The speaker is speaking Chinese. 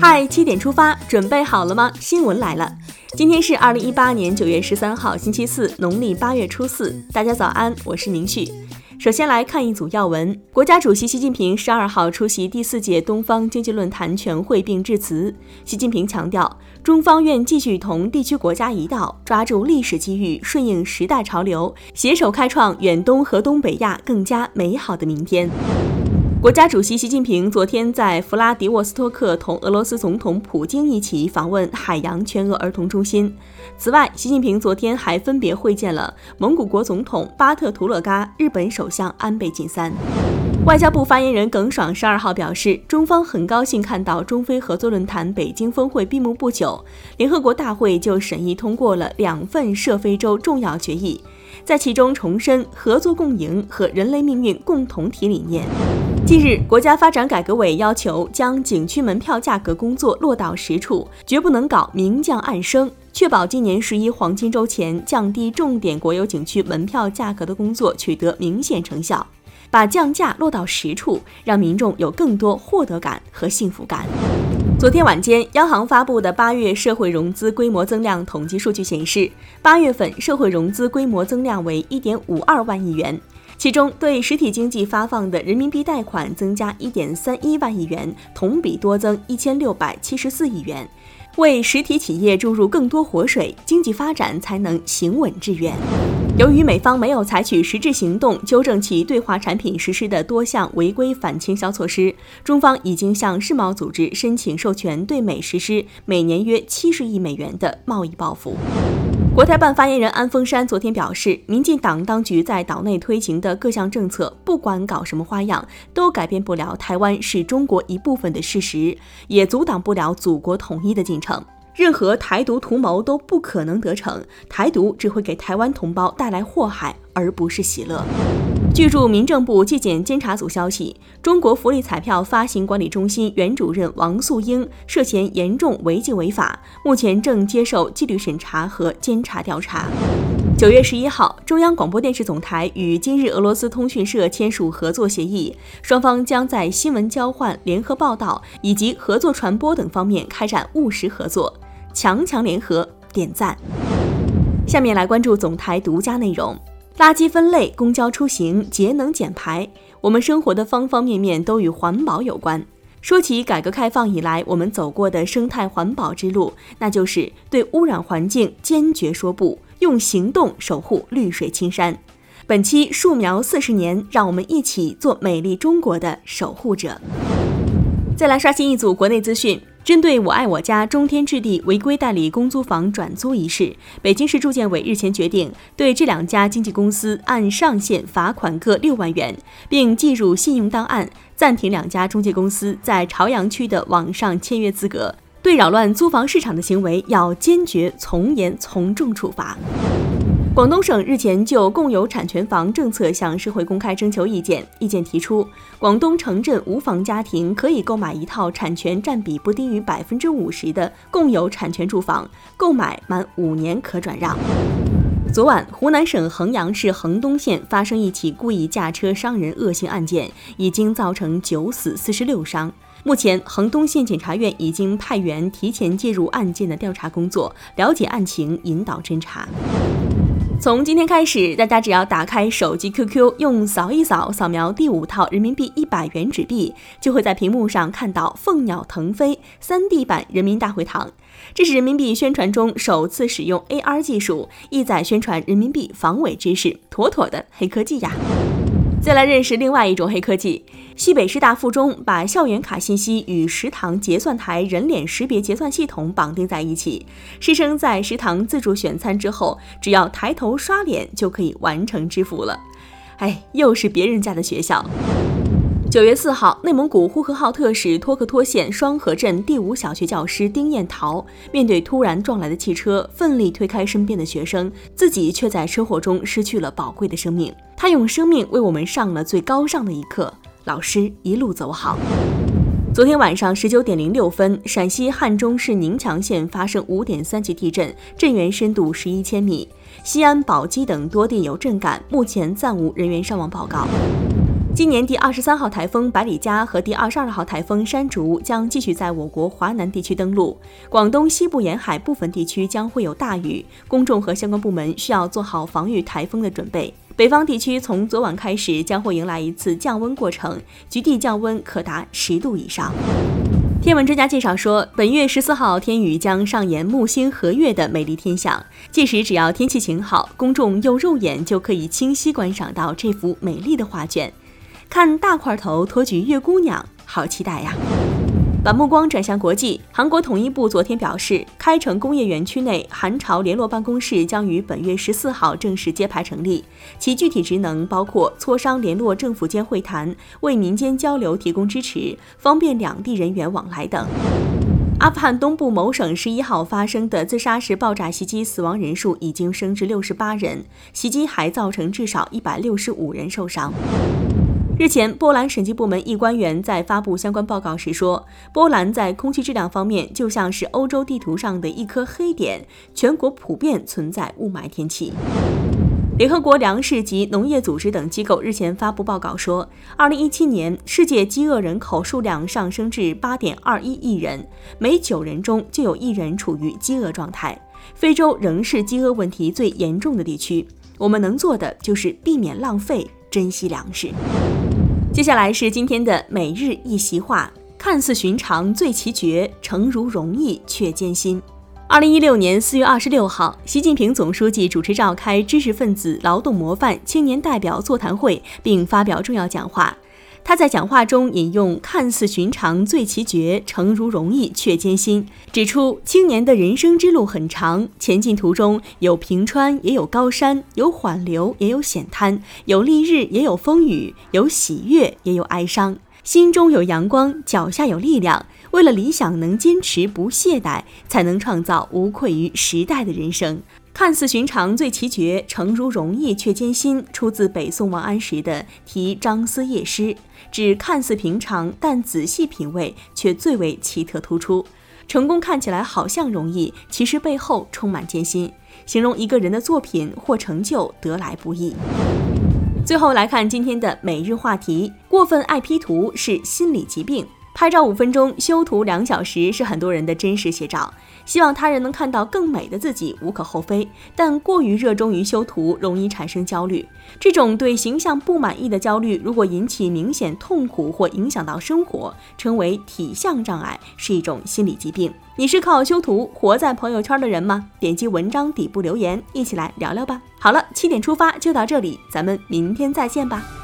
嗨，七点出发，准备好了吗？新闻来了，今天是二零一八年九月十三号，星期四，农历八月初四。大家早安，我是明旭。首先来看一组要闻。国家主席习近平十二号出席第四届东方经济论坛全会并致辞。习近平强调，中方愿继续同地区国家一道，抓住历史机遇，顺应时代潮流，携手开创远东和东北亚更加美好的明天。国家主席习近平昨天在弗拉迪沃斯托克同俄罗斯总统普京一起访问海洋全俄儿童中心。此外，习近平昨天还分别会见了蒙古国总统巴特图勒嘎、日本首相安倍晋三。外交部发言人耿爽十二号表示，中方很高兴看到中非合作论坛北京峰会闭幕不久，联合国大会就审议通过了两份涉非洲重要决议，在其中重申合作共赢和人类命运共同体理念。近日，国家发展改革委要求将景区门票价格工作落到实处，绝不能搞明降暗升，确保今年十一黄金周前降低重点国有景区门票价格的工作取得明显成效，把降价落到实处，让民众有更多获得感和幸福感。昨天晚间，央行发布的八月社会融资规模增量统计数据显示，八月份社会融资规模增量为一点五二万亿元。其中，对实体经济发放的人民币贷款增加一点三一万亿元，同比多增一千六百七十四亿元，为实体企业注入更多活水，经济发展才能行稳致远。由于美方没有采取实质行动纠正其对华产品实施的多项违规反倾销措施，中方已经向世贸组织申请授权，对美实施每年约七十亿美元的贸易报复。国台办发言人安峰山昨天表示，民进党当局在岛内推行的各项政策，不管搞什么花样，都改变不了台湾是中国一部分的事实，也阻挡不了祖国统一的进程。任何台独图谋都不可能得逞，台独只会给台湾同胞带来祸害，而不是喜乐。据驻民政部纪检监察组消息，中国福利彩票发行管理中心原主任王素英涉嫌严重违纪违法，目前正接受纪律审查和监察调查。九月十一号，中央广播电视总台与今日俄罗斯通讯社签署合作协议，双方将在新闻交换、联合报道以及合作传播等方面开展务实合作，强强联合，点赞。下面来关注总台独家内容。垃圾分类、公交出行、节能减排，我们生活的方方面面都与环保有关。说起改革开放以来我们走过的生态环保之路，那就是对污染环境坚决说不，用行动守护绿水青山。本期树苗四十年，让我们一起做美丽中国的守护者。再来刷新一组国内资讯。针对“我爱我家”中天置地违规代理公租房转租一事，北京市住建委日前决定对这两家经纪公司按上限罚款各六万元，并记入信用档案，暂停两家中介公司在朝阳区的网上签约资格。对扰乱租房市场的行为，要坚决从严从重处罚。广东省日前就共有产权房政策向社会公开征求意见，意见提出，广东城镇无房家庭可以购买一套产权占比不低于百分之五十的共有产权住房，购买满五年可转让。昨晚，湖南省衡阳市衡东县发生一起故意驾车伤人恶性案件，已经造成九死四十六伤。目前，衡东县检察院已经派员提前介入案件的调查工作，了解案情，引导侦查。从今天开始，大家只要打开手机 QQ，用扫一扫扫描第五套人民币一百元纸币，就会在屏幕上看到“凤鸟腾飞 ”3D 版人民大会堂。这是人民币宣传中首次使用 AR 技术，意在宣传人民币防伪知识，妥妥的黑科技呀！再来认识另外一种黑科技。西北师大附中把校园卡信息与食堂结算台人脸识别结算系统绑定在一起，师生在食堂自助选餐之后，只要抬头刷脸就可以完成支付了。哎，又是别人家的学校。九月四号，内蒙古呼和浩特市托克托县双河镇第五小学教师丁艳桃，面对突然撞来的汽车，奋力推开身边的学生，自己却在车祸中失去了宝贵的生命。他用生命为我们上了最高尚的一课。老师一路走好。昨天晚上十九点零六分，陕西汉中市宁强县发生五点三级地震，震源深度十一千米。西安、宝鸡等多地有震感，目前暂无人员伤亡报告。今年第二十三号台风百里加和第二十二号台风山竹将继续在我国华南地区登陆，广东西部沿海部分地区将会有大雨，公众和相关部门需要做好防御台风的准备。北方地区从昨晚开始将会迎来一次降温过程，局地降温可达十度以上。天文专家介绍说，本月十四号天宇将上演木星合月的美丽天象，届时只要天气晴好，公众用肉眼就可以清晰观赏到这幅美丽的画卷。看大块头托举月姑娘，好期待呀！把目光转向国际，韩国统一部昨天表示，开城工业园区内韩朝联络办公室将于本月十四号正式揭牌成立，其具体职能包括磋商联络政府间会谈，为民间交流提供支持，方便两地人员往来等。阿富汗东部某省十一号发生的自杀式爆炸袭击，死亡人数已经升至六十八人，袭击还造成至少一百六十五人受伤。日前，波兰审计部门一官员在发布相关报告时说，波兰在空气质量方面就像是欧洲地图上的一颗黑点，全国普遍存在雾霾天气。联合国粮食及农业组织等机构日前发布报告说，二零一七年世界饥饿人口数量上升至八点二一亿人，每九人中就有一人处于饥饿状态。非洲仍是饥饿问题最严重的地区，我们能做的就是避免浪费，珍惜粮食。接下来是今天的每日一席话：看似寻常最奇绝，诚如容易却艰辛。二零一六年四月二十六号，习近平总书记主持召开知识分子、劳动模范、青年代表座谈会，并发表重要讲话。他在讲话中引用“看似寻常最奇绝，诚如容易却艰辛”，指出青年的人生之路很长，前进途中有平川也有高山，有缓流也有险滩，有丽日也有风雨，有喜悦也有哀伤。心中有阳光，脚下有力量。为了理想，能坚持不懈怠，才能创造无愧于时代的人生。看似寻常最奇绝，诚如容易却艰辛，出自北宋王安石的《题张思夜诗》，指看似平常，但仔细品味却最为奇特突出。成功看起来好像容易，其实背后充满艰辛，形容一个人的作品或成就得来不易。最后来看今天的每日话题：过分爱 P 图是心理疾病。拍照五分钟，修图两小时，是很多人的真实写照。希望他人能看到更美的自己，无可厚非。但过于热衷于修图，容易产生焦虑。这种对形象不满意的焦虑，如果引起明显痛苦或影响到生活，称为体相障碍，是一种心理疾病。你是靠修图活在朋友圈的人吗？点击文章底部留言，一起来聊聊吧。好了，七点出发就到这里，咱们明天再见吧。